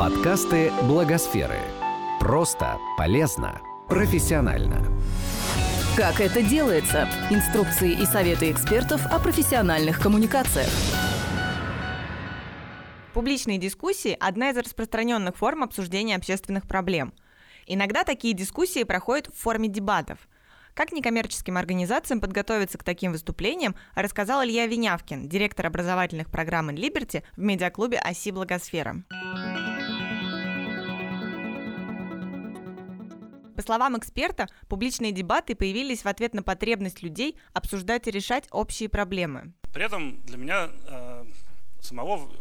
Подкасты Благосферы. Просто, полезно, профессионально. Как это делается? Инструкции и советы экспертов о профессиональных коммуникациях. Публичные дискуссии – одна из распространенных форм обсуждения общественных проблем. Иногда такие дискуссии проходят в форме дебатов. Как некоммерческим организациям подготовиться к таким выступлениям, рассказал Илья Винявкин, директор образовательных программ «Инлиберти» в медиаклубе «Оси Благосфера». По словам эксперта, публичные дебаты появились в ответ на потребность людей обсуждать и решать общие проблемы. При этом для меня э, самого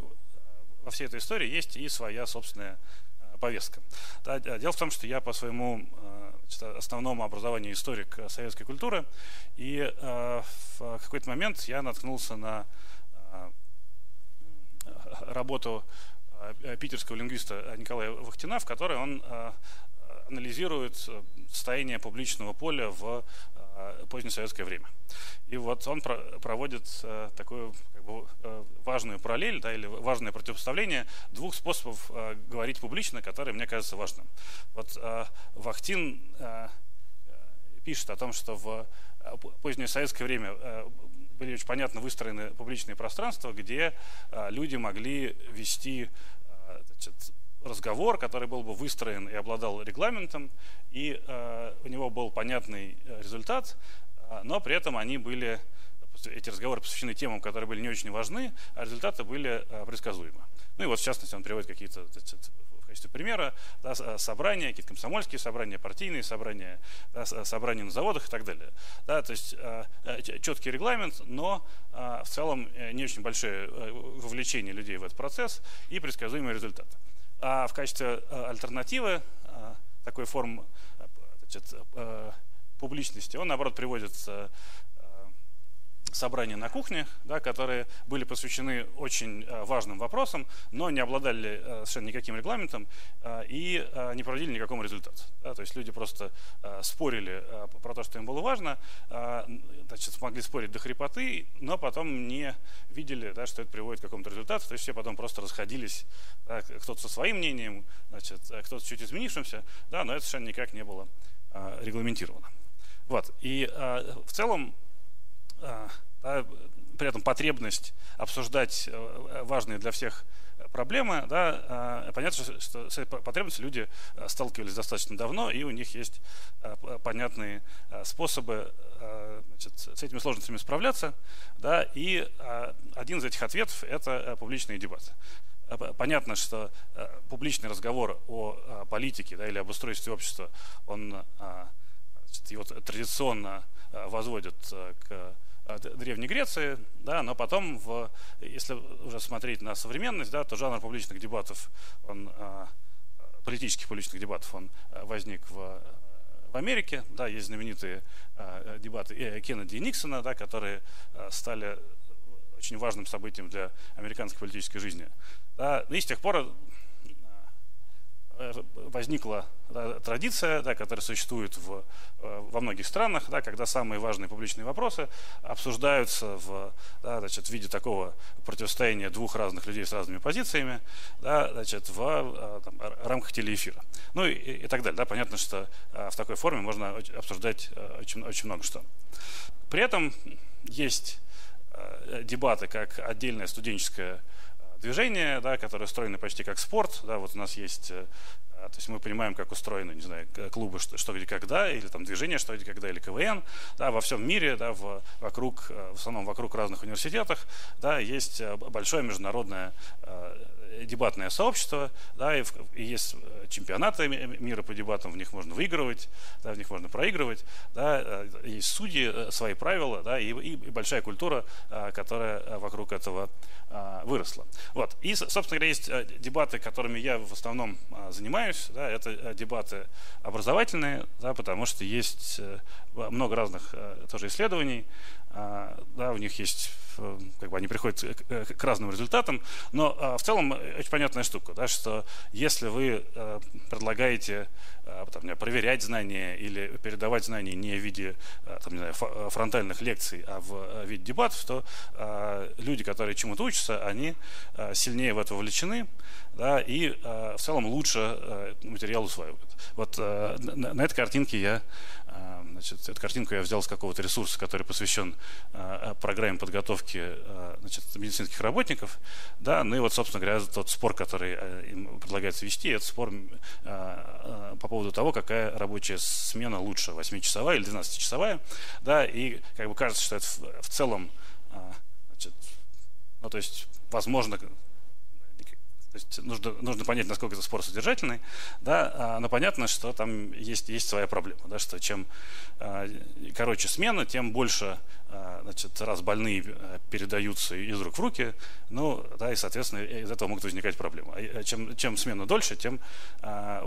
во всей этой истории есть и своя собственная э, повестка. Да, дело в том, что я по своему э, значит, основному образованию историк советской культуры, и э, в какой-то момент я наткнулся на э, работу э, питерского лингвиста Николая Вахтина, в которой он э, анализирует э, состояние публичного поля в э, позднесоветское время. И вот он проводит э, такую как бы, важную параллель да, или важное противопоставление двух способов говорить публично, которые мне кажется важным. Вот Вахтин пишет о том, что в позднее советское время были очень понятно выстроены публичные пространства, где люди могли вести значит, разговор, который был бы выстроен и обладал регламентом, и э, у него был понятный э, результат, э, но при этом они были, эти разговоры посвящены темам, которые были не очень важны, а результаты были э, предсказуемы. Ну и вот в частности он приводит какие-то в качестве примера да, э, собрания, какие-то комсомольские собрания, партийные собрания, да, собрания на заводах и так далее. Да, то есть э, э четкий регламент, но э, в целом не очень большое вовлечение людей в этот процесс и предсказуемые результаты. А в качестве э, альтернативы э, такой формы э, публичности он, наоборот, приводит собрания на кухне, да, которые были посвящены очень э, важным вопросам, но не обладали э, совершенно никаким регламентом э, и не проводили никакого результата. Да, то есть люди просто спорили про то, что им было важно, значит, могли спорить до хрипоты, но потом не видели, да, что это приводит к какому-то результату, то есть все потом просто расходились, да, кто-то со своим мнением, значит, кто-то чуть изменившимся, да, но это совершенно никак не было регламентировано. Вот. И в целом да, при этом потребность обсуждать э, важные для всех проблемы, да, э, понятно, что с этой потребностью люди э, сталкивались достаточно давно, и у них есть понятные способы значит, с этими сложностями справляться, да, и один из этих ответов – это публичные дебаты. Понятно, что публичный разговор о политике да, или об устройстве общества, он значит, его традиционно возводят к Древней Греции, да, но потом, в, если уже смотреть на современность, да, то жанр публичных дебатов, он, а, политических публичных дебатов, он а, возник в, в Америке, да, есть знаменитые а, дебаты Кеннеди и Никсона, да, которые стали очень важным событием для американской политической жизни. Да, и с тех пор Э, возникла да, традиция, да, которая существует в, э, во многих странах, да, когда самые важные публичные вопросы обсуждаются в, да, значит, в виде такого противостояния двух разных людей с разными позициями да, значит, в э, там, рамках телеэфира. Ну и, и так далее. Да. Понятно, что в такой форме можно обсуждать очень, очень много что. При этом есть дебаты как отдельная студенческая движения, да, которые устроены почти как спорт. Да, вот у нас есть, э, то есть мы понимаем, как устроены, не знаю, клубы что, что где когда, или там движение что где когда, или КВН. Да, во всем мире, да, в, вокруг, э, в основном вокруг разных университетах, да, есть э, большое международное дебатное сообщество, да, и, и есть чемпионаты мира по дебатам, в них можно выигрывать, да, в них можно проигрывать, да, есть судьи, свои правила, да, и, и большая культура, которая вокруг этого выросла. Вот. И, собственно говоря, есть дебаты, которыми я в основном занимаюсь, да, это дебаты образовательные, да, потому что есть много разных тоже исследований, да, у них есть как бы они приходят к, разным результатам, но а, в целом очень понятная штука, да, что если вы а, предлагаете там, проверять знания или передавать знания не в виде там, не знаю, фронтальных лекций, а в виде дебатов, то люди, которые чему-то учатся, они сильнее в это вовлечены, да, и в целом лучше материал усваивают. Вот на этой картинке я Значит, эту картинку я взял с какого-то ресурса, который посвящен э, программе подготовки э, значит, медицинских работников. Да, ну и вот, собственно говоря, тот спор, который э, им предлагается вести, это спор э, э, по поводу того, какая рабочая смена лучше, 8-часовая или 12-часовая. Да, и как бы кажется, что это в, в целом, э, значит, ну то есть, возможно, то есть нужно, нужно понять, насколько это спор содержательный, да, а, но понятно, что там есть, есть своя проблема, да, что чем а, короче смена, тем больше а, значит, раз больные передаются из рук в руки, ну, да, и, соответственно, из этого могут возникать проблемы. А чем, чем смена дольше, тем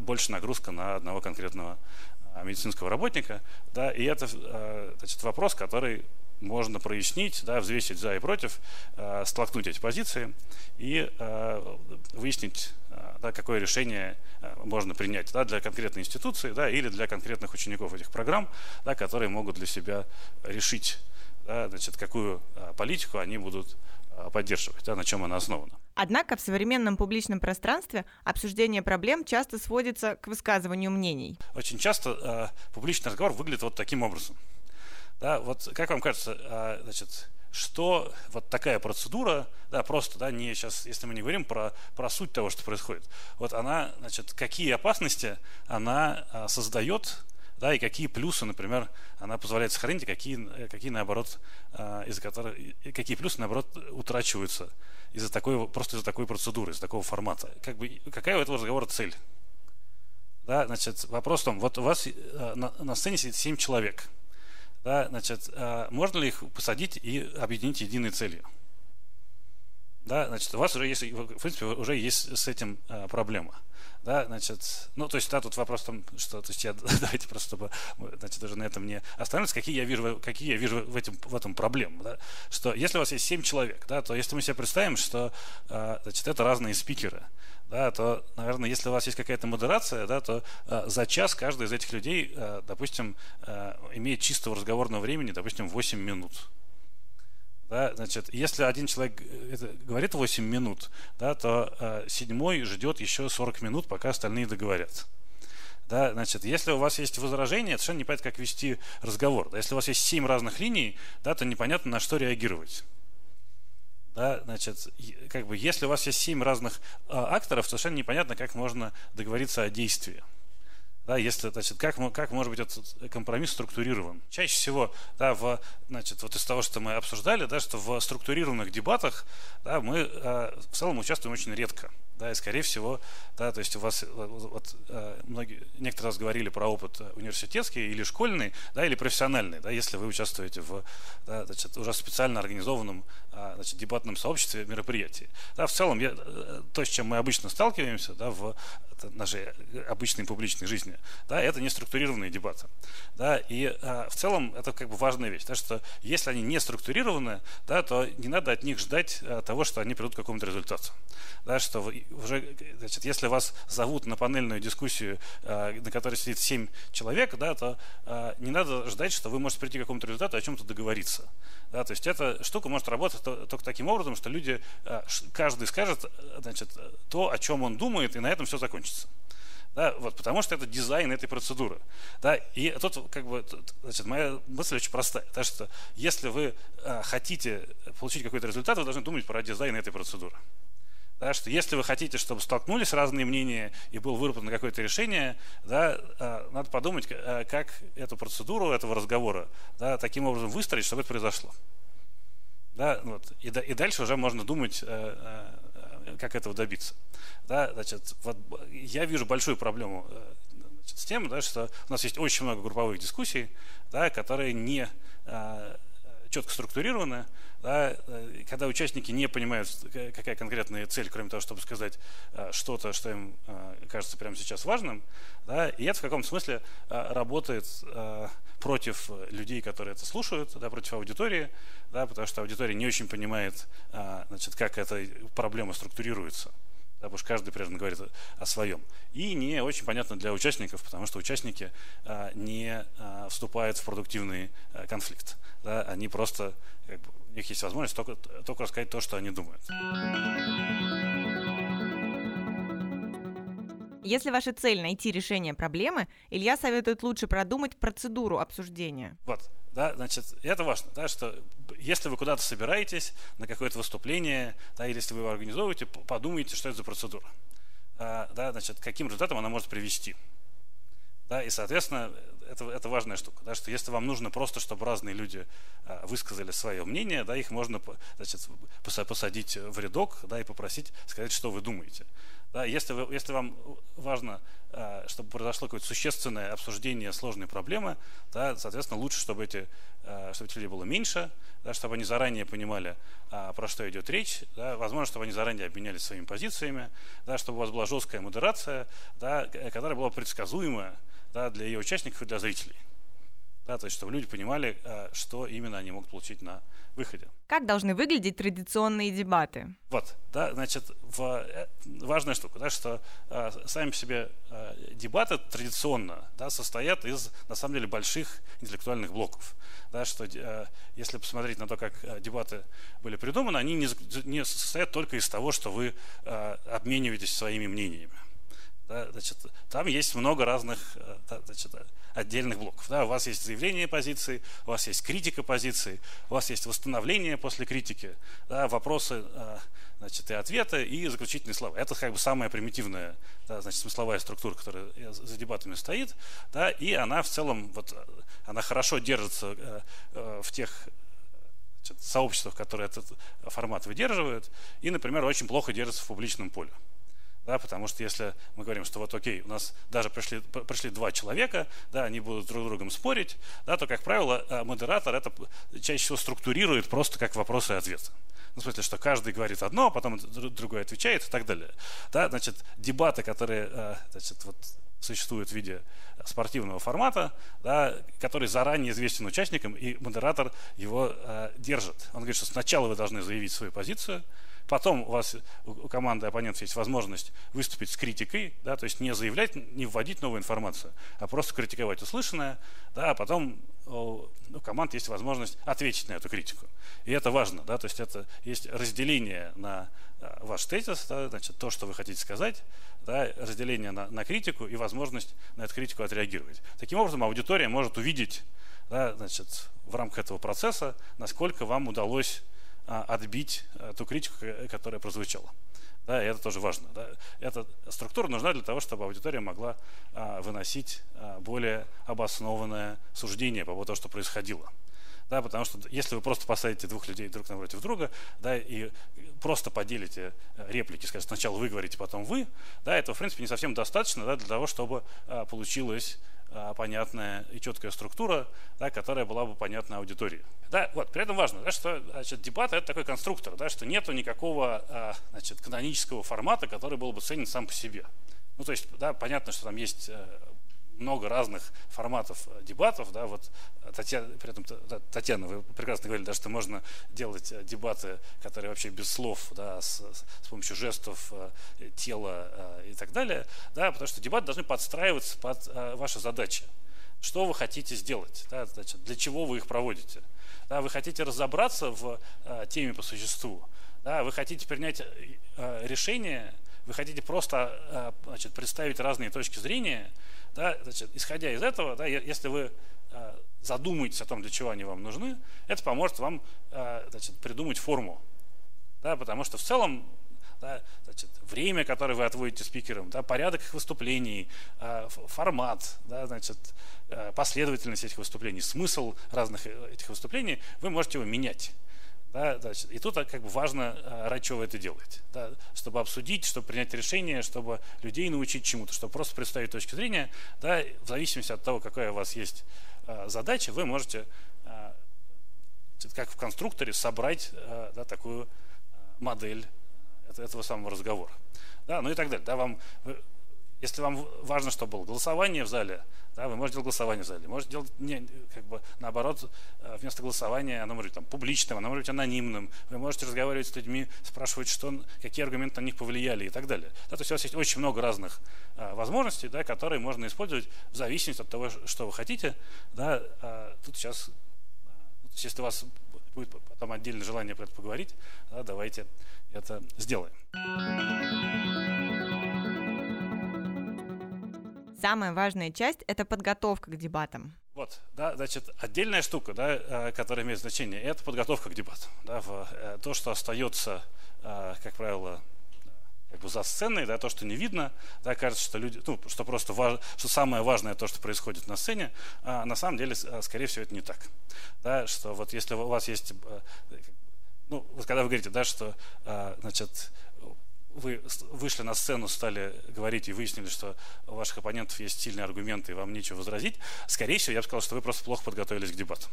больше нагрузка на одного конкретного медицинского работника, да, и это, значит, вопрос, который можно прояснить, да, взвесить за и против, э, столкнуть эти позиции и э, выяснить, э, да, какое решение э, можно принять да, для конкретной институции да, или для конкретных учеников этих программ, да, которые могут для себя решить, да, значит, какую э, политику они будут э, поддерживать, да, на чем она основана. Однако в современном публичном пространстве обсуждение проблем часто сводится к высказыванию мнений. Очень часто э, публичный разговор выглядит вот таким образом. Да, вот как вам кажется, а, значит, что вот такая процедура, да, просто, да, не сейчас, если мы не говорим про, про суть того, что происходит, вот она, значит, какие опасности она а, создает, да, и какие плюсы, например, она позволяет сохранить, какие, какие наоборот, а, из-за которых, какие плюсы, наоборот, утрачиваются из-за такой, просто из-за такой процедуры, из-за такого формата. Как бы, какая у этого разговора цель? Да, значит, вопрос в том, вот у вас на, на сцене сидит 7 человек – да, значит, а, можно ли их посадить и объединить единой целью? Да, значит, у вас уже есть, в принципе, уже есть с этим а, проблема. Да, значит, ну, то есть, да, тут вопрос там, что, то есть, я, давайте просто, чтобы, значит, уже на этом не остановиться, какие я вижу, какие я вижу в, этом, в этом проблемы, да, что если у вас есть 7 человек, да, то если мы себе представим, что, а, значит, это разные спикеры, да, то, наверное, если у вас есть какая-то модерация, да, то э, за час каждый из этих людей, э, допустим, э, имеет чистого разговорного времени, допустим, 8 минут. Да, значит, если один человек э, говорит 8 минут, да, то э, седьмой ждет еще 40 минут, пока остальные договорят. Да, значит, если у вас есть возражение, совершенно непонятно, как вести разговор. Да, если у вас есть 7 разных линий, да, то непонятно, на что реагировать. Да, значит, как бы, если у вас есть семь разных э, акторов, совершенно непонятно, как можно договориться о действии. Да, если, значит, как, как может быть этот компромисс структурирован? Чаще всего, да, в, значит, вот из того, что мы обсуждали, да, что в структурированных дебатах да, мы э, в целом участвуем очень редко да, и скорее всего, да, то есть у вас вот, э, многие, некоторые раз говорили про опыт университетский или школьный, да, или профессиональный, да, если вы участвуете в да, значит, уже специально организованном а, значит, дебатном сообществе мероприятии. Да, в целом, я, э, то, с чем мы обычно сталкиваемся да, в нашей обычной публичной жизни, да, это не структурированные дебаты. Да, и а, в целом это как бы важная вещь, да, что если они не структурированы, да, то не надо от них ждать а, того, что они придут к какому-то результату. Да, что вы, уже, значит, если вас зовут на панельную дискуссию, а, на которой сидит 7 человек, да, то а, не надо ждать, что вы можете прийти к какому-то результату, о чем-то договориться. Да, то есть эта штука может работать только таким образом, что люди, каждый скажет значит, то, о чем он думает, и на этом все закончится. Да, вот, потому что это дизайн этой процедуры. Да, и тут, как бы, значит, моя мысль очень простая. Да, что если вы а, хотите получить какой-то результат, вы должны думать про дизайн этой процедуры. Да, что если вы хотите, чтобы столкнулись разные мнения и было выработано какое-то решение, да, а, надо подумать, а, как эту процедуру этого разговора да, таким образом выстроить, чтобы это произошло. Да, вот, и, и дальше уже можно думать, а, как этого добиться. Да, значит, вот я вижу большую проблему значит, с тем, да, что у нас есть очень много групповых дискуссий, да, которые не четко структурированы, да, э, когда участники не понимают, какая конкретная цель, кроме того, чтобы сказать э, что-то, что им э, кажется прямо сейчас важным, да, и это в каком-то смысле работает против людей, которые это слушают, да, против аудитории, да, потому что аудитория не очень понимает, значит, как эта проблема структурируется. да, потому что каждый примерно говорит о своем. И не очень понятно для участников, потому что участники а, не а, вступают в продуктивный а, конфликт. Да, они просто, как бы, у них есть возможность только, только рассказать то, что они думают. Если ваша цель найти решение проблемы, Илья советует лучше продумать процедуру обсуждения. Вот, да, значит, это важно, да, что если вы куда-то собираетесь на какое-то выступление, да, или если вы его организовываете, подумайте, что это за процедура. А, да, значит, каким результатом она может привести. Да, и, соответственно, это, это важная штука, да, что если вам нужно просто, чтобы разные люди а, высказали свое мнение, да, их можно значит, посадить в рядок да, и попросить сказать, что вы думаете. Да, если, вы, если вам важно, а, чтобы произошло какое-то существенное обсуждение сложной проблемы, да, соответственно, лучше, чтобы эти, а, чтобы этих людей было меньше, да, чтобы они заранее понимали, про что идет речь, да, возможно, чтобы они заранее обменялись своими позициями, да, чтобы у вас была жесткая модерация, да, которая была предсказуемая да, для ее участников и для зрителей. Да, то есть, чтобы люди понимали, что именно они могут получить на выходе. Как должны выглядеть традиционные дебаты? Вот, да, значит, в, э, важная штука, да, что э, сами по себе э, дебаты традиционно да, состоят из, на самом деле, больших интеллектуальных блоков. Да, что э, если посмотреть на то, как э, дебаты были придуманы, они не, не состоят только из того, что вы э, обмениваетесь своими мнениями. Да, значит, там есть много разных э, значит, отдельных блоков. Да, у вас есть заявление позиции, у вас есть критика позиции, у вас есть восстановление после критики, да, вопросы э, значит, и ответы, и заключительные слова. Это как бы самая примитивная да, значит, смысловая структура, которая за дебатами стоит, да, и она в целом, вот, она хорошо держится э, в тех значит, сообществах, которые этот формат выдерживают, и, например, очень плохо держится в публичном поле. Да, потому что если мы говорим, что вот окей, у нас даже пришли, пришли два человека, да, они будут друг с другом спорить, да, то, как правило, э, модератор это чаще всего структурирует просто как вопросы и ответы. Ну, в смысле, что каждый говорит одно, а потом другой отвечает и так далее. Да, значит, дебаты, которые э, значит, вот, существуют в виде спортивного формата, да, который заранее известен участникам, и модератор его э, держит. Он говорит, что сначала вы должны заявить свою позицию, Потом у вас, у команды оппонентов есть возможность выступить с критикой, да, то есть не заявлять, не вводить новую информацию, а просто критиковать услышанное, да, а потом у команд есть возможность ответить на эту критику. И это важно, да, то есть это есть разделение на а, ваш тезис, да, значит, то, что вы хотите сказать, да, разделение на, на критику и возможность на эту критику отреагировать. Таким образом, аудитория может увидеть да, значит, в рамках этого процесса, насколько вам удалось отбить а, ту критику, которая прозвучала. Да, и это тоже важно. Да. Эта структура нужна для того, чтобы аудитория могла а, выносить а, более обоснованное суждение по поводу того, что происходило. Да, потому что если вы просто посадите двух людей друг напротив друга, да, и просто поделите э, реплики, скажем, сначала вы говорите, потом вы, да, этого, в принципе, не совсем достаточно да, для того, чтобы а, получилось а, понятная и четкая структура, да, которая была бы понятна аудитории. Да, вот, при этом важно, да, что значит, дебат это такой конструктор, да, что нету никакого а, значит, канонического формата, который был бы ценен сам по себе. Ну, то есть, да, понятно, что там есть э, много разных форматов э, дебатов, да, вот э, Татьяна, при этом Татьяна, вы прекрасно говорили, да, что можно делать э, дебаты, которые вообще без слов, да, с, с помощью жестов, тела и так далее, да, потому что дебаты должны подстраиваться под ваши задачи. Что вы хотите сделать, да, значит, для чего вы их проводите. Да, вы хотите разобраться в теме по существу, да, вы хотите принять решение, вы хотите просто значит, представить разные точки зрения, да, значит, исходя из этого, да, если вы э, задумаетесь о том, для чего они вам нужны, это поможет вам э, значит, придумать форму. Да, потому что в целом да, значит, время, которое вы отводите спикерам, да, порядок их выступлений, э, формат, да, значит, последовательность этих выступлений, смысл разных этих выступлений, вы можете его менять. Да, значит, и тут как бы важно, а, ради чего вы это делаете. Да, чтобы обсудить, чтобы принять решение, чтобы людей научить чему-то, чтобы просто представить точки зрения. Да, в зависимости от того, какая у вас есть а, задача, вы можете, а, как в конструкторе, собрать а, да, такую а, модель этого самого разговора. Да, ну и так далее. Да, вам, если вам важно, чтобы было голосование в зале, да, вы можете делать голосование в зале. Можете делать, не, как бы, наоборот, э, вместо голосования оно может быть там, публичным, оно может быть анонимным. Вы можете разговаривать с людьми, спрашивать, что, какие аргументы на них повлияли и так далее. Да, то есть у вас есть очень много разных а, возможностей, да, которые можно использовать в зависимости от того, что вы хотите. Да, а, тут сейчас, а, если у вас будет потом отдельное желание про это поговорить, да, давайте это сделаем. Самая важная часть – это подготовка к дебатам. Вот, да, значит, отдельная штука, да, э, которая имеет значение, это подготовка к дебатам. Да, в, э, то, что остается, э, как правило, как бы за сценой, да, то, что не видно, да, кажется, что люди, ну, что просто важ, что самое важное то, что происходит на сцене, а на самом деле, скорее всего, это не так. Да, что вот если у вас есть, ну, вот когда вы говорите, да, что, значит, вы вышли на сцену, стали говорить и выяснили, что у ваших оппонентов есть сильные аргументы и вам нечего возразить, скорее всего, я бы сказал, что вы просто плохо подготовились к дебатам.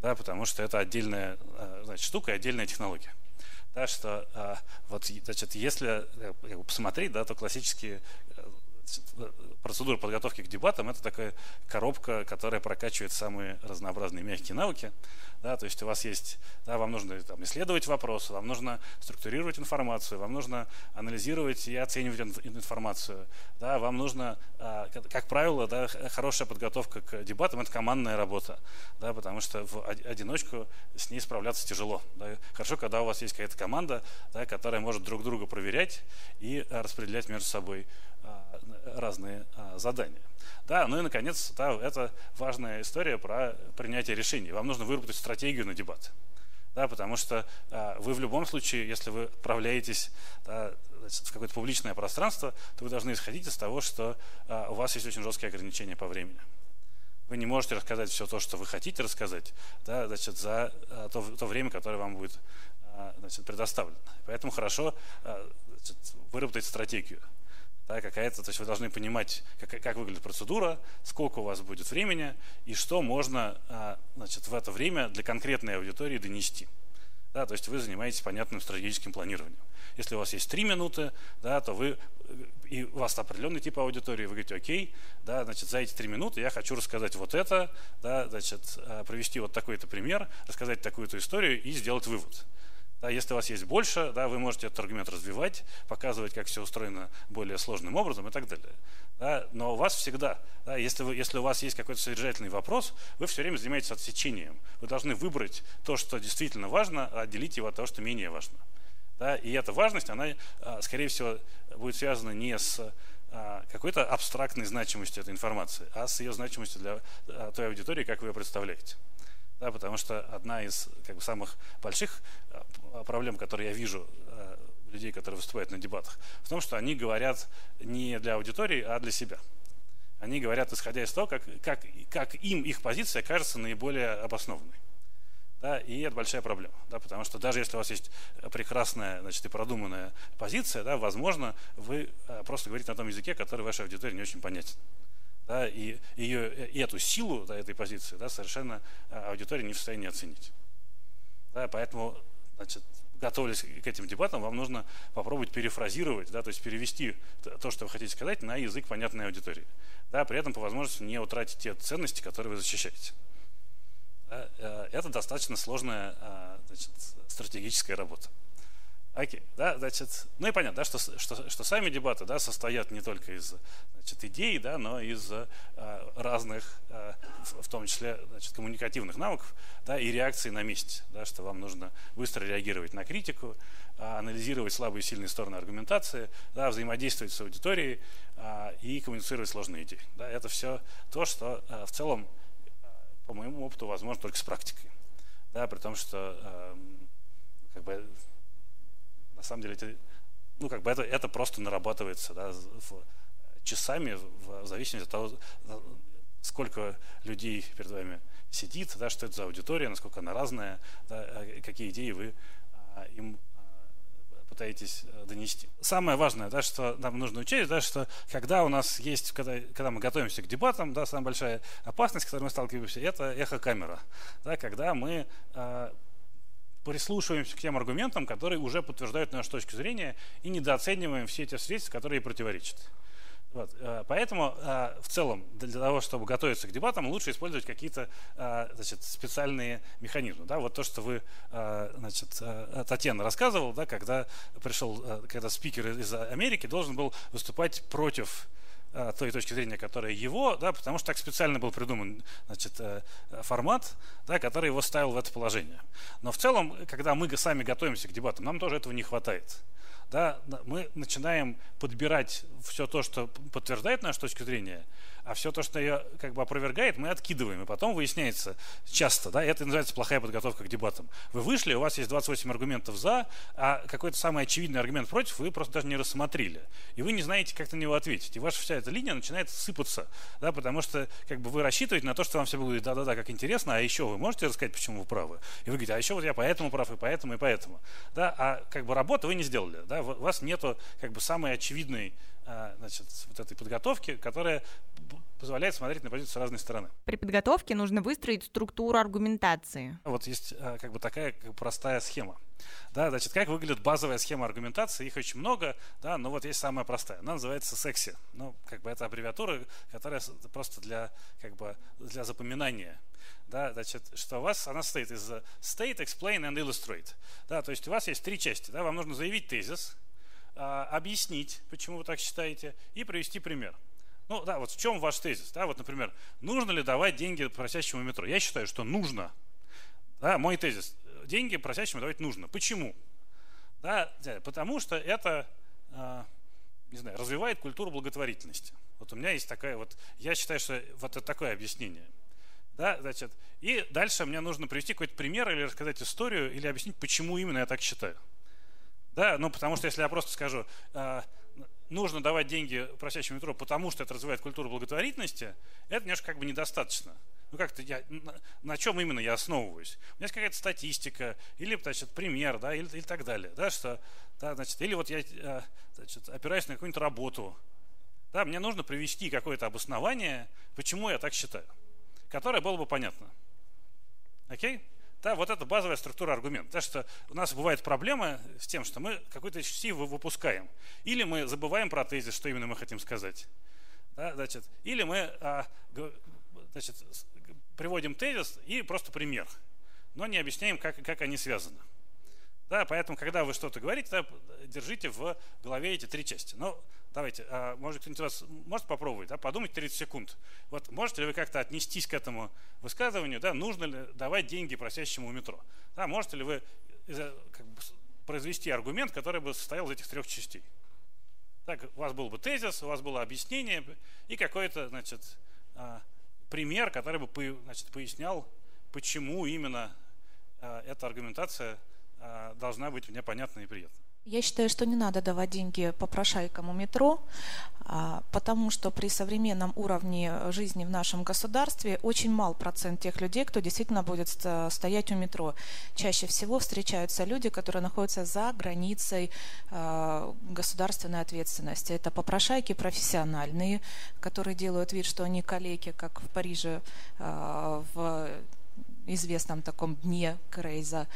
Да, потому что это отдельная э, значит, штука и отдельная технология. Да, что а, вот, значит, если э, посмотреть, да, то классические процедура подготовки к дебатам – это такая коробка, которая прокачивает самые разнообразные мягкие навыки. Да, то есть у вас есть, да, вам нужно там, исследовать вопросы, вам нужно структурировать информацию, вам нужно анализировать и оценивать информацию. Да, вам нужно, а, как правило, да, хорошая подготовка к дебатам – это командная работа, да, потому что в одиночку с ней справляться тяжело. Да. Хорошо, когда у вас есть какая-то команда, да, которая может друг друга проверять и распределять между собой а, разные а, задания. Да, ну и, наконец, да, это важная история про принятие решений. Вам нужно выработать стратегию на дебат. Да, потому что а, вы в любом случае, если вы отправляетесь да, в какое-то публичное пространство, то вы должны исходить из того, что а, у вас есть очень жесткие ограничения по времени. Вы не можете рассказать все то, что вы хотите рассказать, да, значит, за а, то, то время, которое вам будет а, значит, предоставлено. Поэтому хорошо а, значит, выработать стратегию да, какая-то, то есть вы должны понимать, как, как выглядит процедура, сколько у вас будет времени и что можно а, значит, в это время для конкретной аудитории донести. Да, то есть вы занимаетесь понятным стратегическим планированием. Если у вас есть три минуты, да, то вы и у вас определенный тип аудитории, вы говорите, окей, да, значит, за эти три минуты я хочу рассказать вот это, да, значит, а, провести вот такой-то пример, рассказать такую-то историю и сделать вывод. Да, если у вас есть больше, да, вы можете этот аргумент развивать, показывать, как все устроено более сложным образом и так далее. Да, но у вас всегда, да, если, вы, если у вас есть какой-то содержательный вопрос, вы все время занимаетесь отсечением. Вы должны выбрать то, что действительно важно, а отделить его от того, что менее важно. Да, и эта важность, она, а, скорее всего, будет связана не с а, какой-то абстрактной значимостью этой информации, а с ее значимостью для а, той аудитории, как вы ее представляете да, потому что одна из как бы, самых больших э, проблем, которые я вижу э, людей, которые выступают на дебатах, в том, что они говорят не для аудитории, а для себя. Они говорят, исходя из того, как, как, как им их позиция кажется наиболее обоснованной. Да, и это большая проблема, да, потому что даже если у вас есть прекрасная значит, и продуманная позиция, да, возможно, вы э, просто говорите на том языке, который вашей аудитории не очень понятен да, и, ее, и эту силу да, этой позиции да, совершенно а, аудитория не в состоянии оценить. Да, поэтому, значит, готовясь к этим дебатам, вам нужно попробовать перефразировать, да, то есть перевести то, что вы хотите сказать, на язык понятной аудитории. Да, при этом по возможности не утратить те ценности, которые вы защищаете. Да, э, это достаточно сложная а, значит, стратегическая работа. Окей, да, значит, ну и понятно, да, что, что, что сами дебаты да, состоят не только из значит, идей, да, но из а, разных, а, в, в том числе значит, коммуникативных навыков да, и реакции на месте, да, что вам нужно быстро реагировать на критику, а, анализировать слабые и сильные стороны аргументации, да, взаимодействовать с аудиторией а, и коммуницировать сложные идеи. Да, это все то, что а, в целом, по моему опыту, возможно только с практикой. Да, при том, что а, как бы на самом деле, это, ну, как бы это, это просто нарабатывается да, в, часами в зависимости от того, сколько людей перед вами сидит, да, что это за аудитория, насколько она разная, да, а какие идеи вы а, им а, пытаетесь а, донести. Самое важное, да, что нам нужно учесть, да, что когда у нас есть, когда, когда мы готовимся к дебатам, да, самая большая опасность, с которой мы сталкиваемся, это эхокамера. Да, когда мы а, прислушиваемся к тем аргументам, которые уже подтверждают нашу точку зрения, и недооцениваем все эти свидетельства, которые противоречат. Вот. Э, поэтому э, в целом для того, чтобы готовиться к дебатам, лучше использовать какие-то э, значит, специальные механизмы. Да? Вот то, что вы, значит, Татьяна рассказывала, да, когда пришел, когда спикер из Америки должен был выступать против той точки зрения, которая его, да, потому что так специально был придуман значит, формат, да, который его ставил в это положение. Но в целом, когда мы сами готовимся к дебатам, нам тоже этого не хватает да, мы начинаем подбирать все то, что подтверждает нашу точку зрения, а все то, что ее как бы опровергает, мы откидываем. И потом выясняется часто, да, это называется плохая подготовка к дебатам. Вы вышли, у вас есть 28 аргументов за, а какой-то самый очевидный аргумент против вы просто даже не рассмотрели. И вы не знаете, как на него ответить. И ваша вся эта линия начинает сыпаться, да, потому что как бы вы рассчитываете на то, что вам все будет да-да-да, как интересно, а еще вы можете рассказать, почему вы правы. И вы говорите, а еще вот я поэтому прав, и поэтому, и поэтому. Да, а как бы работу вы не сделали, да, у вас нету как бы самой очевидной а, значит, вот этой подготовки, которая позволяет смотреть на позицию с разной стороны. При подготовке нужно выстроить структуру аргументации. Вот есть а, как бы такая как бы простая схема. Да, значит, как выглядит базовая схема аргументации? Их очень много, да, но вот есть самая простая. Она называется секси. Ну, как бы это аббревиатура, которая просто для, как бы, для запоминания. Да, значит, что у вас она состоит из state, explain and illustrate. Да, то есть у вас есть три части. Да, вам нужно заявить тезис, а, объяснить, почему вы так считаете, и привести пример. Ну да, вот в чем ваш тезис? Да, вот, например, нужно ли давать деньги просящему метро? Я считаю, что нужно. Да, мой тезис. Деньги просящему давать нужно. Почему? Да, потому что это, а, не знаю, развивает культуру благотворительности. Вот у меня есть такая вот, я считаю, что вот это такое объяснение. Да, значит, и дальше мне нужно привести какой-то пример или рассказать историю, или объяснить, почему именно я так считаю. Да, ну потому что если я просто скажу, э, нужно давать деньги просящему метро, потому что это развивает культуру благотворительности, это немножко как бы недостаточно. Ну как-то я, на, на чем именно я основываюсь? У меня есть какая-то статистика, или значит, пример, да, или, или так далее. Да, что, да, значит, или вот я э, значит, опираюсь на какую-нибудь работу. Да, мне нужно привести какое-то обоснование, почему я так считаю, которое было бы понятно. Окей? Okay? Да, вот это базовая структура аргумента. Так что у нас бывает проблема с тем, что мы какой-то части выпускаем. Или мы забываем про тезис, что именно мы хотим сказать. Да, значит, или мы а, значит, приводим тезис и просто пример, но не объясняем, как, как они связаны. Да, поэтому, когда вы что-то говорите, да, держите в голове эти три части. Ну, давайте, а, может кто-нибудь вас может попробовать, да, подумать 30 секунд. Вот можете ли вы как-то отнестись к этому высказыванию, да, нужно ли давать деньги просящему у метро? Да, можете ли вы как бы, произвести аргумент, который бы состоял из этих трех частей? Так, у вас был бы тезис, у вас было объяснение и какой-то, значит, а, пример, который бы значит, пояснял, почему именно а, эта аргументация должна быть мне понятна и приятна. Я считаю, что не надо давать деньги попрошайкам у метро, а, потому что при современном уровне жизни в нашем государстве очень мал процент тех людей, кто действительно будет стоять у метро. Чаще всего встречаются люди, которые находятся за границей а, государственной ответственности. Это попрошайки профессиональные, которые делают вид, что они коллеги, как в Париже в известном таком дне Крейза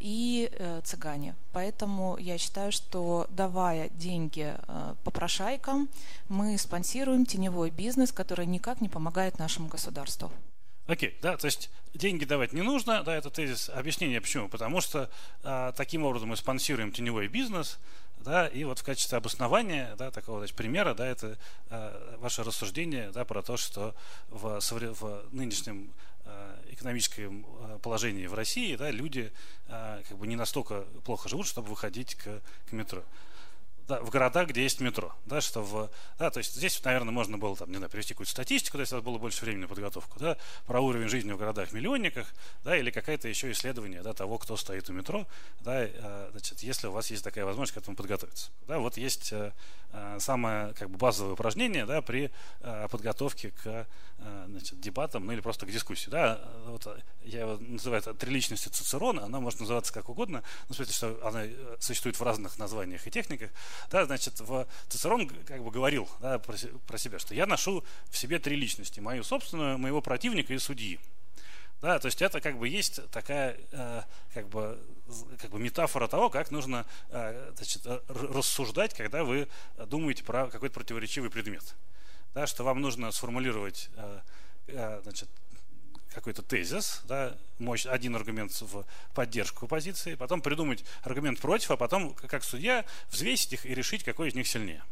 и э, цыгане. Поэтому я считаю, что давая деньги э, попрошайкам, мы спонсируем теневой бизнес, который никак не помогает нашему государству. Окей, okay, да, то есть деньги давать не нужно, да, это тезис. Объяснение почему? Потому что а, таким образом мы спонсируем теневой бизнес, да, и вот в качестве обоснования, да, такого значит, примера, да, это а, ваше рассуждение, да, про то, что в, в нынешнем Э, экономическом э, положении в России, да, люди э, как бы не настолько плохо живут, чтобы выходить к, к метро да, в городах, где есть метро. Да, что в, да, то есть здесь, наверное, можно было там, не знаю, привести какую-то статистику, если у вас было больше времени на подготовку, да, про уровень жизни в городах-миллионниках, да, или какое-то еще исследование да, того, кто стоит у метро, да, значит, если у вас есть такая возможность к этому подготовиться. Да, вот есть самое как бы, базовое упражнение да, при подготовке к значит, дебатам, ну или просто к дискуссии. Да. Вот я его называю это три личности Цицерона, она может называться как угодно, но в смысле, что она существует в разных названиях и техниках. Да, значит, в Цицерон как бы говорил да, про, про себя, что я ношу в себе три личности. Мою собственную, моего противника и судьи. Да, то есть это как бы есть такая э, как бы как бы метафора того, как нужно э, значит, рассуждать, когда вы думаете про какой-то противоречивый предмет. Да, что вам нужно сформулировать э, э, значит, какой-то тезис, да, мощь, один аргумент в поддержку позиции, потом придумать аргумент против, а потом, как судья, взвесить их и решить, какой из них сильнее.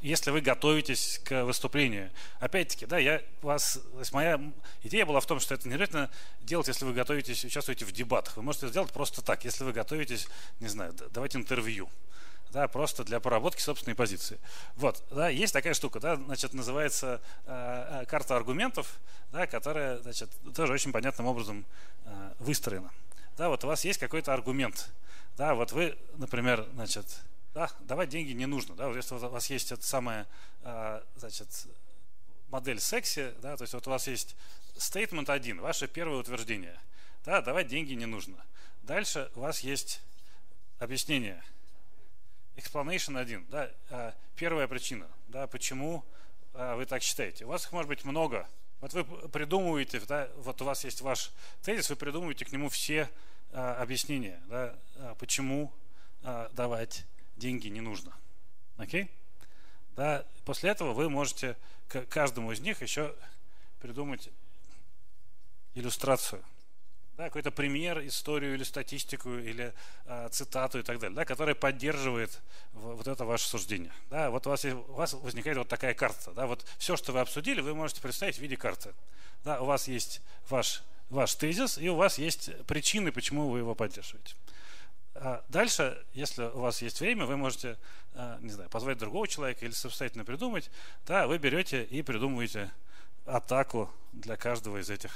Если вы готовитесь к выступлению, опять-таки, да, я вас, то есть моя идея была в том, что это не обязательно делать, если вы готовитесь, участвуете в дебатах. Вы можете сделать просто так, если вы готовитесь, не знаю, давать интервью да, просто для проработки собственной позиции. Вот, да, есть такая штука, да, значит, называется э, э, карта аргументов, да, которая, значит, тоже очень понятным образом э, выстроена. Да, вот у вас есть какой-то аргумент, да, вот вы, например, значит, да, давать деньги не нужно, да, вот если у вас есть это самая, э, значит, модель секси, да, то есть вот у вас есть statement один, ваше первое утверждение, да, давать деньги не нужно. Дальше у вас есть объяснение – explanation один, да, а, первая причина, да, почему а, вы так считаете. У вас их может быть много. Вот вы придумываете, да, вот у вас есть ваш тезис, вы придумываете к нему все а, объяснения, да, почему давать деньги не нужно. Окей? Да, после этого вы можете к каждому из них еще придумать иллюстрацию да, какой-то пример, историю или статистику, или э, цитату и так далее, да, которая поддерживает вот это ваше суждение. Да, вот у вас, у вас возникает вот такая карта. Да, вот все, что вы обсудили, вы можете представить в виде карты. Да, у вас есть ваш, ваш тезис, и у вас есть причины, почему вы его поддерживаете. А дальше, если у вас есть время, вы можете, а, не знаю, позвать другого человека или самостоятельно придумать. Да, вы берете и придумываете атаку для каждого из этих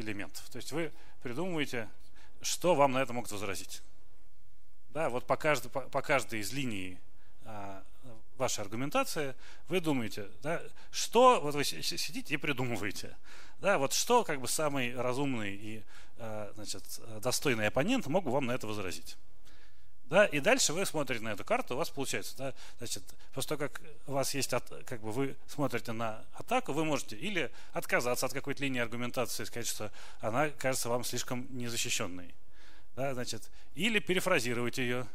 элементов. То есть вы придумываете, что вам на это могут возразить. Да, вот по каждой, по, по каждой из линий а, вашей аргументации вы думаете, да, что, вот вы сидите и придумываете, да, вот что как бы самый разумный и а, значит, достойный оппонент мог бы вам на это возразить. Да, и дальше вы смотрите на эту карту, у вас получается, да, значит, того, как у вас есть, от, как бы вы смотрите на атаку, вы можете или отказаться от какой-то линии аргументации, сказать, что она кажется вам слишком незащищенной, да, значит, или перефразировать ее,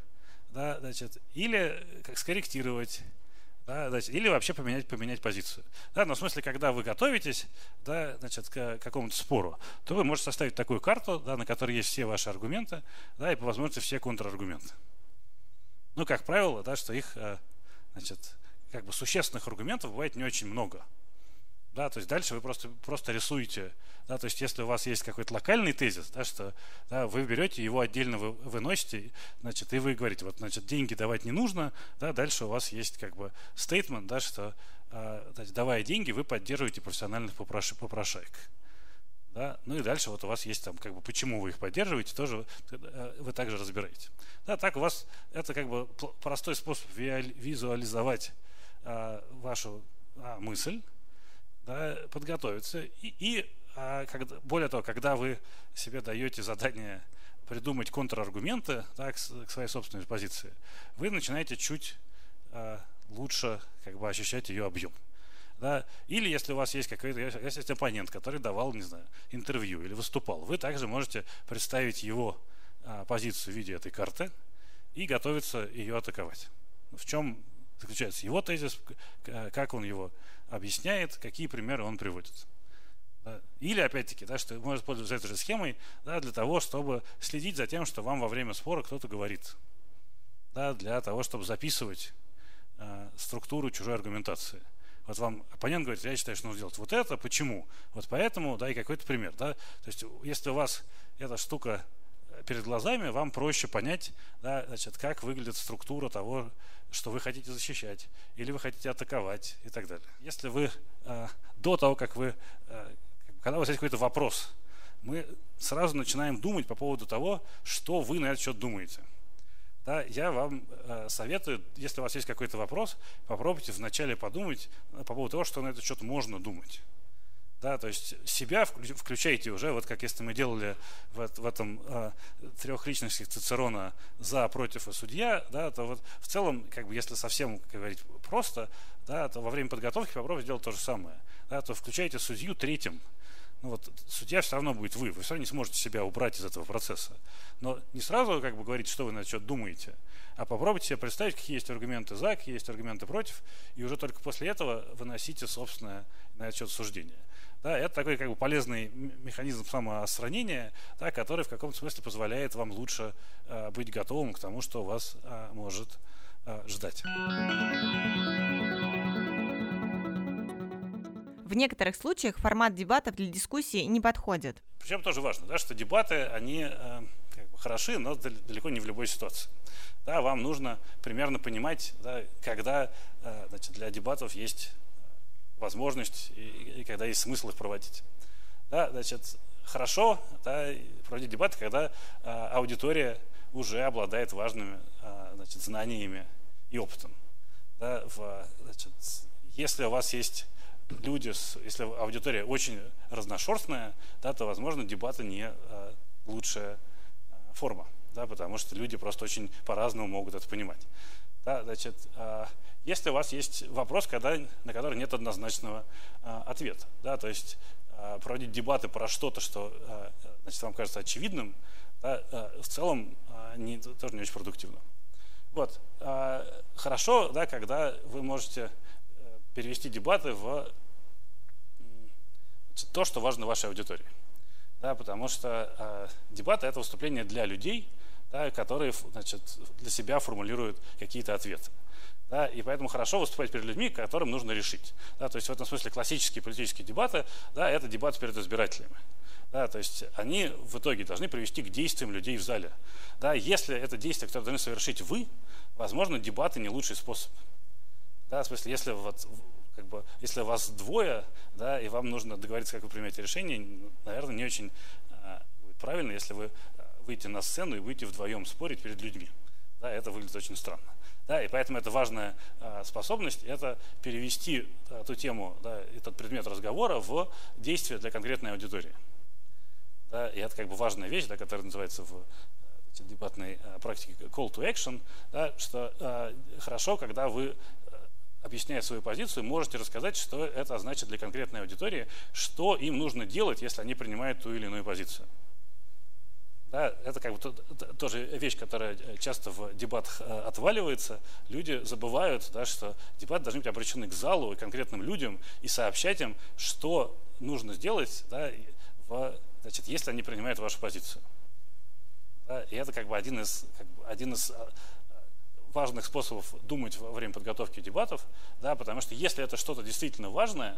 да, значит, или как скорректировать, да, значит, или вообще поменять, поменять позицию. Да, но в смысле, когда вы готовитесь да, значит, к какому-то спору, то вы можете составить такую карту, да, на которой есть все ваши аргументы, да, и по возможности все контраргументы. Ну, как правило, да, что их э, значит, как бы существенных аргументов бывает не очень много. Да, то есть дальше вы просто, просто рисуете, да, то есть если у вас есть какой-то локальный тезис, да, что да, вы берете его отдельно вы, выносите, значит, и вы говорите, вот, значит, деньги давать не нужно, да, дальше у вас есть как бы стейтмент, да, что э, давая деньги, вы поддерживаете профессиональных попрош, попрошаек. Да? Ну и дальше вот у вас есть там, как бы, почему вы их поддерживаете, тоже э, вы также разбираете. Да, так у вас это как бы простой способ визуализовать а, вашу а, мысль, да, подготовиться. И, и а, когда, более того, когда вы себе даете задание придумать контраргументы да, к, к своей собственной позиции, вы начинаете чуть а, лучше как бы ощущать ее объем. Да? Или если у вас есть какой-то есть оппонент, который давал, не знаю, интервью или выступал, вы также можете представить его а, позицию в виде этой карты и готовиться ее атаковать. В чем заключается его тезис, как он его объясняет, какие примеры он приводит. Или, опять-таки, да, что можно пользоваться этой же схемой да, для того, чтобы следить за тем, что вам во время спора кто-то говорит. Да, для того, чтобы записывать э, структуру чужой аргументации. Вот вам оппонент говорит, я считаю, что нужно сделать вот это, почему? Вот поэтому, да, и какой-то пример. Да? То есть, если у вас эта штука перед глазами, вам проще понять, да, значит, как выглядит структура того, что вы хотите защищать, или вы хотите атаковать и так далее. Если вы э, до того, как вы, э, когда у вас есть какой-то вопрос, мы сразу начинаем думать по поводу того, что вы на этот счет думаете. Да, я вам э, советую, если у вас есть какой-то вопрос, попробуйте вначале подумать по поводу того, что на этот счет можно думать. Да, то есть себя включайте уже, вот как если мы делали в, в этом э, трех личностях Цицерона за, против и судья, да, то вот в целом, как бы, если совсем как говорить просто, да, то во время подготовки попробуйте сделать то же самое. Да, то включайте судью третьим. Ну вот судья все равно будет вы, вы все равно не сможете себя убрать из этого процесса. Но не сразу как бы говорить, что вы на счет думаете, а попробуйте себе представить, какие есть аргументы за, какие есть аргументы против, и уже только после этого выносите собственное на этот счет суждение. Да, это такой как бы полезный механизм самоостранения, да, который в каком-то смысле позволяет вам лучше э, быть готовым к тому, что вас э, может э, ждать. В некоторых случаях формат дебатов для дискуссии не подходит. Причем тоже важно, да, что дебаты, они э, как бы хороши, но далеко не в любой ситуации. Да, вам нужно примерно понимать, да, когда э, значит, для дебатов есть возможность и, и когда есть смысл их проводить. Да, значит, хорошо да, проводить дебаты, когда а, аудитория уже обладает важными а, значит, знаниями и опытом. Да, в, значит, если у вас есть люди, с, если аудитория очень разношерстная, да, то, возможно, дебаты не а, лучшая а, форма, да, потому что люди просто очень по-разному могут это понимать. Да, значит, а, если у вас есть вопрос, когда, на который нет однозначного ответа. Да, то есть проводить дебаты про что-то, что значит, вам кажется очевидным, да, в целом не, тоже не очень продуктивно. Вот. Хорошо, да, когда вы можете э, перевести дебаты в то, что важно вашей аудитории. Да, потому что а, дебаты – это выступление для людей, да, которые значит, для себя формулируют какие-то ответы. Да, и поэтому хорошо выступать перед людьми, которым нужно решить. Да, то есть в этом смысле классические политические дебаты да, – это дебаты перед избирателями. Да, то есть они в итоге должны привести к действиям людей в зале. Да, если это действие, которое должны совершить вы, возможно, дебаты не лучший способ. Да, в смысле, если, вот, как бы, если вас двое, да, и вам нужно договориться, как вы примете решение, наверное, не очень будет правильно, если вы а, выйдете на сцену и будете вдвоем спорить перед людьми. Да, это выглядит очень странно. Да, и поэтому это важная э, способность, это перевести э, эту тему, да, этот предмет разговора в действие для конкретной аудитории. Да, и это как бы важная вещь, да, которая называется в э, дебатной э, практике call to action, да, что э, хорошо, когда вы э, объясняя свою позицию, можете рассказать, что это значит для конкретной аудитории, что им нужно делать, если они принимают ту или иную позицию. Да, это как бы тоже вещь, которая э, часто в дебатах э, отваливается. Люди забывают, да, что дебаты должны быть обращены к залу и конкретным людям и сообщать им, что нужно сделать, да, в, значит, если они принимают вашу позицию. Да, и это как бы один из, как бы один из э, важных способов думать во время подготовки дебатов, да, потому что если это что-то действительно важное,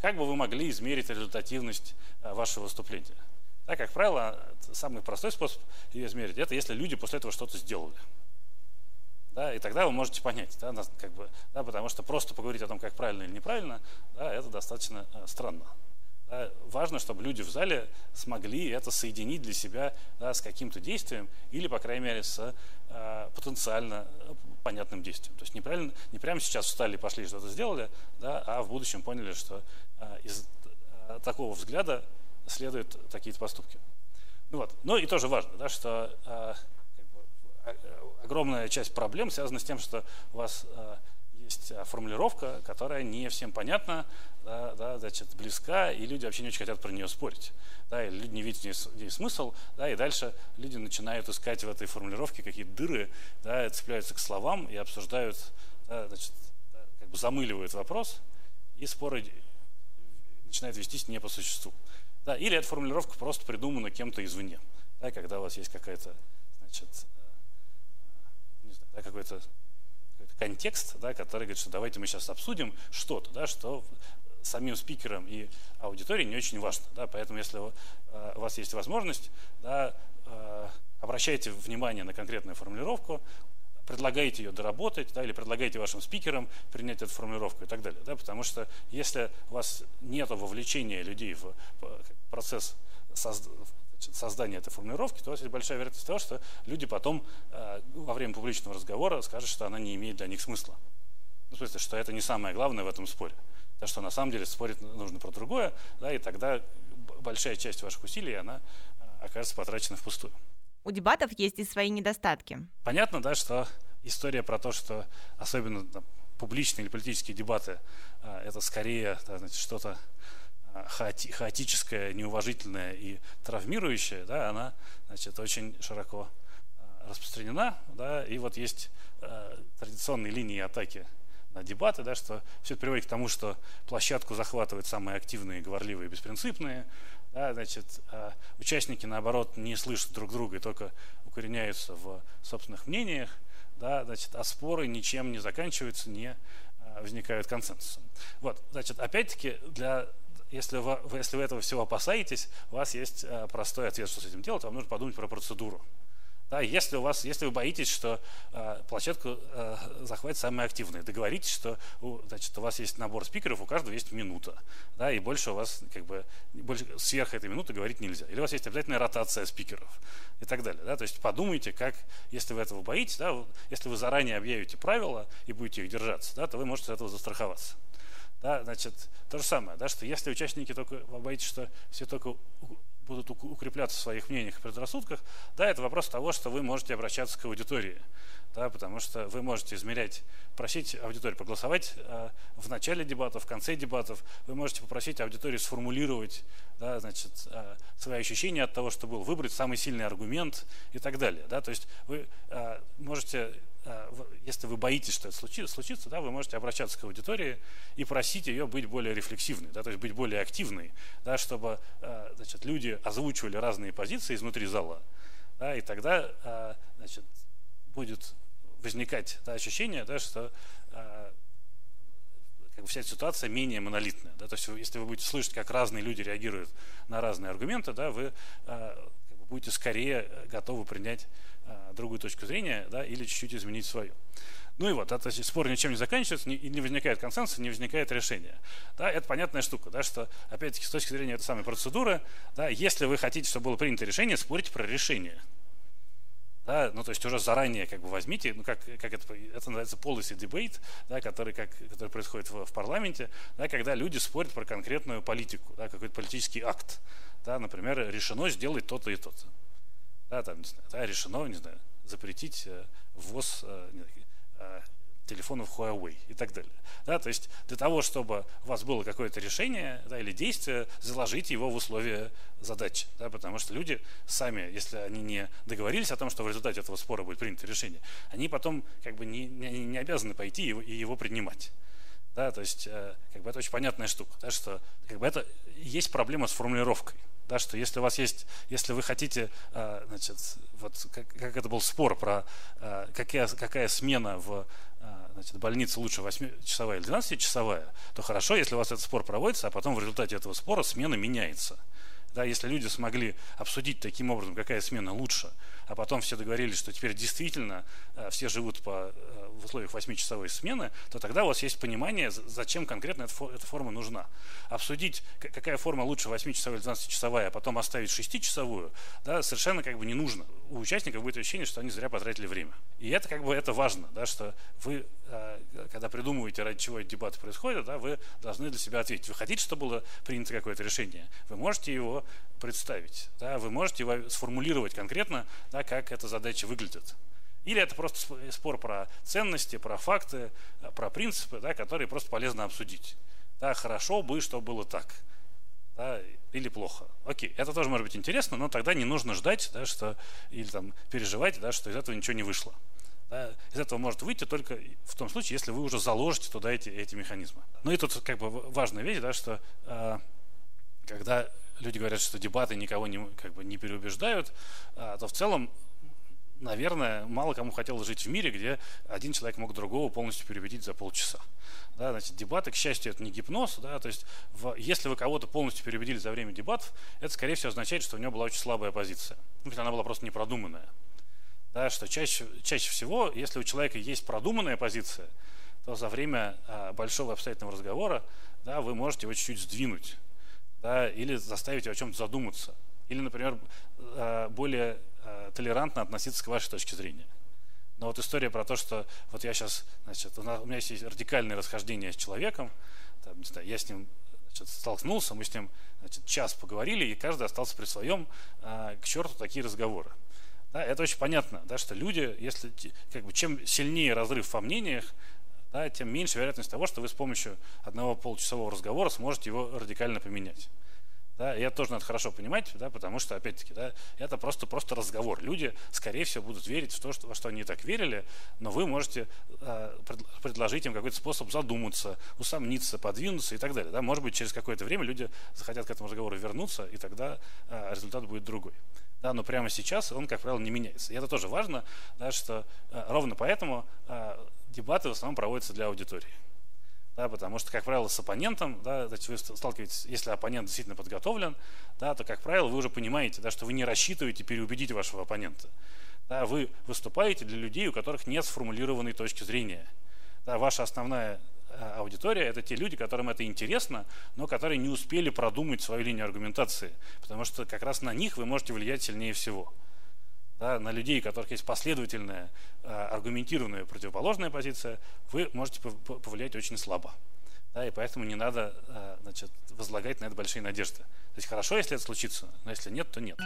как бы вы могли измерить результативность вашего выступления? Да, как правило, самый простой способ ее измерить, это если люди после этого что-то сделали. Да, и тогда вы можете понять, да, как бы, да, потому что просто поговорить о том, как правильно или неправильно, да, это достаточно э, странно. Да, важно, чтобы люди в зале смогли это соединить для себя да, с каким-то действием или, по крайней мере, с э, потенциально понятным действием. То есть не, правильно, не прямо сейчас встали и пошли что-то сделали, да, а в будущем поняли, что э, из э, такого взгляда следуют такие поступки. Ну вот. Ну и тоже важно, да, что э, как бы, а, огромная часть проблем связана с тем, что у вас э, есть формулировка, которая не всем понятна, да, да, значит, близка, и люди вообще не очень хотят про нее спорить. Да, и люди не видят в ней смысл, да, и дальше люди начинают искать в этой формулировке какие-то дыры, да, цепляются к словам и обсуждают, да, значит, как бы замыливают вопрос, и споры начинают вестись не по существу. Да, или эта формулировка просто придумана кем-то извне. Да, когда у вас есть какая-то, значит, э, не знаю, да, какой-то какой контекст, да, который говорит, что давайте мы сейчас обсудим что-то, да, что самим спикерам и аудитории не очень важно. Да, поэтому если у э, вас есть возможность, да, э, обращайте внимание на конкретную формулировку, предлагаете ее доработать, да, или предлагаете вашим спикерам принять эту формулировку и так далее. Да, потому что если у вас нет вовлечения людей в процесс создания этой формулировки, то есть большая вероятность того, что люди потом э, во время публичного разговора скажут, что она не имеет для них смысла. Ну, в смысле, что это не самое главное в этом споре. Так что на самом деле спорить нужно про другое, да, и тогда большая часть ваших усилий, она э, окажется потрачена впустую. У дебатов есть и свои недостатки. Понятно, да, что история про то, что особенно там, публичные или политические дебаты, э, это скорее да, что-то хаоти, хаотическая, неуважительная и травмирующая, да, она значит, очень широко распространена, да, и вот есть э, традиционные линии атаки на дебаты, да, что все это приводит к тому, что площадку захватывают самые активные, говорливые, беспринципные, да, значит, э, участники, наоборот, не слышат друг друга и только укореняются в собственных мнениях, да, значит, а споры ничем не заканчиваются, не возникают консенсусом. Вот, значит, опять-таки, для если вы, если вы этого всего опасаетесь, у вас есть э, простой ответ, что с этим делать. Вам нужно подумать про процедуру. Да, если, у вас, если вы боитесь, что э, площадку э, захватят самые активные, договоритесь, что у, значит, у вас есть набор спикеров, у каждого есть минута, да, и больше у вас как бы больше, сверх этой минуты говорить нельзя. Или у вас есть обязательная ротация спикеров и так далее. Да, то есть подумайте, как, если вы этого боитесь, да, если вы заранее объявите правила и будете их держаться, да, то вы можете от этого застраховаться. Да, значит, то же самое, да, что если участники только, вы боитесь, что все только будут укрепляться в своих мнениях и предрассудках, да, это вопрос того, что вы можете обращаться к аудитории, да, потому что вы можете измерять, просить аудиторию проголосовать э, в начале дебатов, в конце дебатов, вы можете попросить аудиторию сформулировать, да, значит, э, свои ощущения от того, что был, выбрать самый сильный аргумент и так далее, да, то есть вы э, можете если вы боитесь, что это случится, случится да, вы можете обращаться к аудитории и просить ее быть более рефлексивной, да, то есть быть более активной, да, чтобы э, значит, люди озвучивали разные позиции изнутри зала, да, и тогда э, значит, будет возникать да, ощущение, да, что как бы вся ситуация менее монолитная. Да? То есть если вы будете слышать, как разные люди реагируют на разные аргументы, да, вы как бы будете скорее готовы принять другую точку зрения да, или чуть-чуть изменить свою. Ну и вот, это спор ничем не заканчивается, не, не возникает консенсуса, не возникает решения. Да, это понятная штука, да, что, опять-таки, с точки зрения этой самой процедуры, да, если вы хотите, чтобы было принято решение, спорите про решение. Да, ну, то есть уже заранее как бы возьмите, ну, как, как это, это называется policy debate, да, который, как, который происходит в, в парламенте, да, когда люди спорят про конкретную политику, да, какой-то политический акт. Да, например, решено сделать то-то и то-то да, там, не знаю, да, решено, не знаю, запретить э, ввоз э, э, телефонов Huawei и так далее. Да, то есть для того, чтобы у вас было какое-то решение да, или действие, заложите его в условия задачи. Да, потому что люди сами, если они не договорились о том, что в результате этого спора будет принято решение, они потом как бы не, не, не обязаны пойти и его, и его принимать. Да, то есть как бы это очень понятная штука, да, что как бы это есть проблема с формулировкой да, что если у вас есть, если вы хотите, э, значит, вот как, как это был спор про э, какая, какая смена в э, значит, больнице лучше 8-часовая или 12-часовая, то хорошо, если у вас этот спор проводится, а потом в результате этого спора смена меняется. Да, если люди смогли обсудить таким образом, какая смена лучше, а потом все договорились, что теперь действительно все живут по, в условиях 8-часовой смены, то тогда у вас есть понимание, зачем конкретно эта, форма нужна. Обсудить, какая форма лучше 8-часовая или 12-часовая, а потом оставить 6-часовую, да, совершенно как бы не нужно. У участников будет ощущение, что они зря потратили время. И это как бы это важно, да, что вы, когда придумываете, ради чего эти дебаты происходят, да, вы должны для себя ответить. Вы хотите, чтобы было принято какое-то решение? Вы можете его представить, да, вы можете его сформулировать конкретно, да, как эта задача выглядит. Или это просто спор про ценности, про факты, э, про принципы, да, которые просто полезно обсудить. Да, хорошо бы, что было так. Да, или плохо. Окей, это тоже может быть интересно, но тогда не нужно ждать, да, что, или там, переживать, да, что из этого ничего не вышло. Да, из этого может выйти только в том случае, если вы уже заложите туда эти, эти механизмы. Ну и тут как бы важная вещь, да, что э, когда люди говорят, что дебаты никого не, как бы, не переубеждают, э, то в целом наверное, мало кому хотелось жить в мире, где один человек мог другого полностью переубедить за полчаса. Да, значит, дебаты, к счастью, это не гипноз. Да, то есть, в, если вы кого-то полностью переубедили за время дебатов, это, скорее всего, означает, что у него была очень слабая позиция. Ну, она была просто непродуманная. Да, что чаще, чаще всего, если у человека есть продуманная позиция, то за время а, большого обстоятельного разговора да, вы можете его чуть-чуть сдвинуть да, или заставить его о чем-то задуматься. Или, например, а, более Э, толерантно относиться к вашей точке зрения. Но вот история про то, что вот я сейчас, значит, у, меня есть радикальное расхождение с человеком, там, не знаю, я с ним значит, столкнулся, мы с ним значит, час поговорили, и каждый остался при своем, а, к черту такие разговоры. Да, это очень понятно, да, что люди, если как бы, чем сильнее разрыв во мнениях, да, тем меньше вероятность того, что вы с помощью одного получасового разговора сможете его радикально поменять. Да, и это тоже надо хорошо понимать, да, потому что, опять-таки, да, это просто, просто разговор. Люди, скорее всего, будут верить в то, что, во что они так верили, но вы можете э, предложить им какой-то способ задуматься, усомниться, подвинуться и так далее. Да. Может быть, через какое-то время люди захотят к этому разговору вернуться, и тогда э, результат будет другой. Да, но прямо сейчас он, как правило, не меняется. И это тоже важно, да, что э, ровно поэтому э, дебаты в основном проводятся для аудитории да, потому что, как правило, с оппонентом, да, вы сталкиваетесь, если оппонент действительно подготовлен, да, то, как правило, вы уже понимаете, да, что вы не рассчитываете переубедить вашего оппонента. Да, вы выступаете для людей, у которых нет сформулированной точки зрения. Да, ваша основная э, аудитория – это те люди, которым это интересно, но которые не успели продумать свою линию аргументации, потому что как раз на них вы можете влиять сильнее всего да, на людей, у которых есть последовательная, э, аргументированная противоположная позиция, вы можете повлиять очень слабо. Да, и поэтому не надо э, значит, возлагать на это большие надежды. То есть хорошо, если это случится, но если нет, то нет.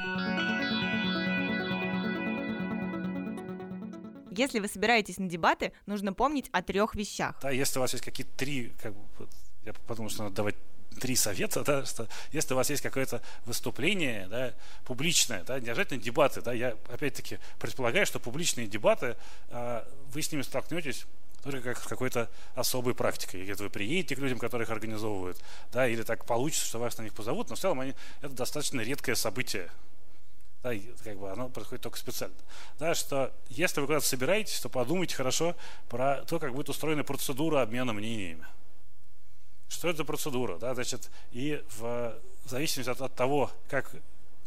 Если вы собираетесь на дебаты, нужно помнить о трех вещах. Да, если у вас есть какие-то три, как бы, я подумал, что надо давать три совета, да, что если у вас есть какое-то выступление да, публичное, да, не обязательно дебаты, да, я опять-таки предполагаю, что публичные дебаты, э, вы с ними столкнетесь только как с какой-то особой практикой. Если вы приедете к людям, которые их организовывают, да, или так получится, что вас на них позовут, но в целом они, это достаточно редкое событие. Да, как бы оно происходит только специально. Да, что если вы куда-то собираетесь, то подумайте хорошо про то, как будет устроена процедура обмена мнениями. Что это за процедура? Да, значит, и в зависимости от, от того, как,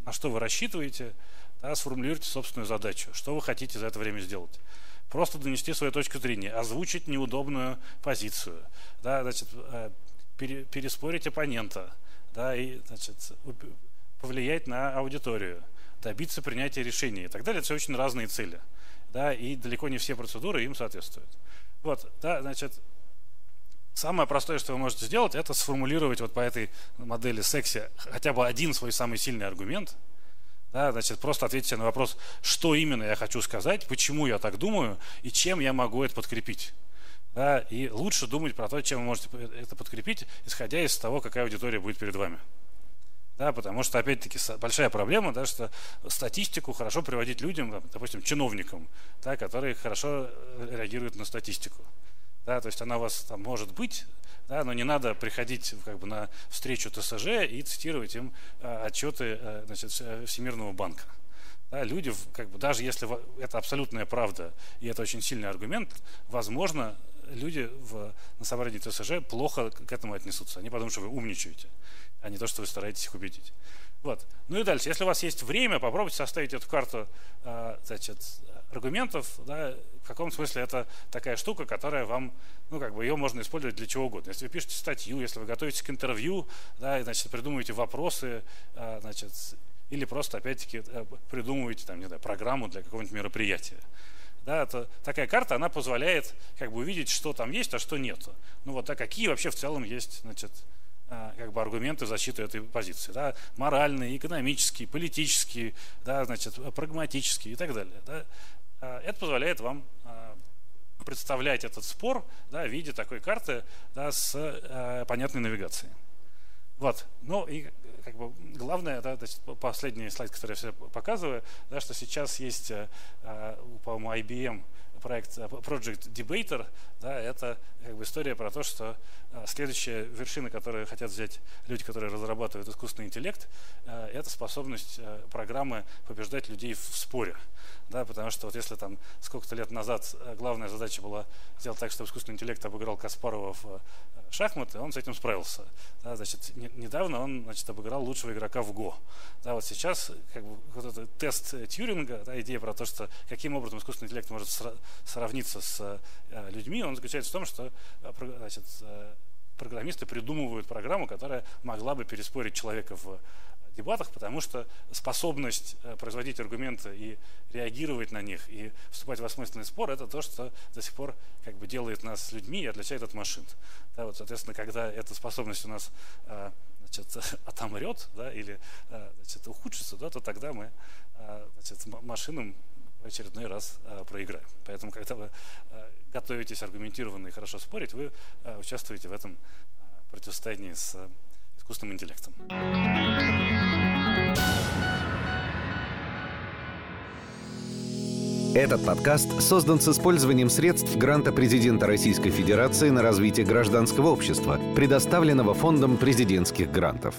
на что вы рассчитываете, да, сформулируйте собственную задачу. Что вы хотите за это время сделать? Просто донести свою точку зрения, озвучить неудобную позицию, да, значит, э, пере, переспорить оппонента, да, и значит, повлиять на аудиторию, добиться принятия решений и так далее. Это очень разные цели. Да, и далеко не все процедуры им соответствуют. Вот, да, значит, Самое простое, что вы можете сделать, это сформулировать вот по этой модели секси хотя бы один свой самый сильный аргумент. Да, значит, просто ответьте на вопрос, что именно я хочу сказать, почему я так думаю и чем я могу это подкрепить. Да, и лучше думать про то, чем вы можете это подкрепить, исходя из того, какая аудитория будет перед вами. Да, потому что, опять-таки, большая проблема, да, что статистику хорошо приводить людям, допустим, чиновникам, да, которые хорошо э, реагируют на статистику да, то есть она у вас там может быть, да, но не надо приходить как бы, на встречу ТСЖ и цитировать им э, отчеты э, значит, Всемирного банка. Да, люди, как бы, даже если это абсолютная правда и это очень сильный аргумент, возможно, люди в, на собрании ТСЖ плохо к этому отнесутся. Они подумают, что вы умничаете, а не то, что вы стараетесь их убедить. Вот. Ну и дальше, если у вас есть время, попробуйте составить эту карту э, значит, аргументов, да, в каком смысле это такая штука, которая вам, ну, как бы ее можно использовать для чего угодно. Если вы пишете статью, если вы готовитесь к интервью, да, и, значит, придумываете вопросы, а, значит, или просто, опять-таки, э, придумываете, там, не знаю, программу для какого-нибудь мероприятия. Да, это, такая карта, она позволяет как бы увидеть, что там есть, а что нет. Ну вот, а какие вообще в целом есть, значит, а, как бы аргументы в защиту этой позиции. Да, моральные, экономические, политические, да, значит, прагматические и так далее. Да. А, это позволяет вам а, представлять этот спор да, в виде такой карты да, с э, понятной навигацией. Вот. Ну и как бы главное, да, то есть последний слайд, который я все показываю, да, что сейчас есть, э, по-моему, IBM проект э, Project Debater, да, это как бы история про то, что э, следующая вершина, которую хотят взять люди, которые разрабатывают искусственный интеллект, э, это способность программы побеждать людей в споре. Да, потому что вот если там сколько-то лет назад главная задача была сделать так, чтобы искусственный интеллект обыграл Каспарова в шахматы, он с этим справился. Да, значит, не, недавно он значит, обыграл лучшего игрока в ГО. Да, вот сейчас как бы, вот этот тест Тьюринга, да, идея про то, что каким образом искусственный интеллект может сравниться с э, людьми, он заключается в том, что э, значит, э, программисты придумывают программу, которая могла бы переспорить человека в дебатах, потому что способность производить аргументы и реагировать на них, и вступать в осмысленный спор, это то, что до сих пор как бы делает нас людьми и отличает от машин. Да, вот, соответственно, когда эта способность у нас значит, отомрет да, или значит, ухудшится, да, то тогда мы значит, машинам в очередной раз проиграем. Поэтому, когда вы готовитесь аргументированно и хорошо спорить, вы участвуете в этом противостоянии с искусственным интеллектом. Этот подкаст создан с использованием средств гранта президента Российской Федерации на развитие гражданского общества, предоставленного Фондом президентских грантов.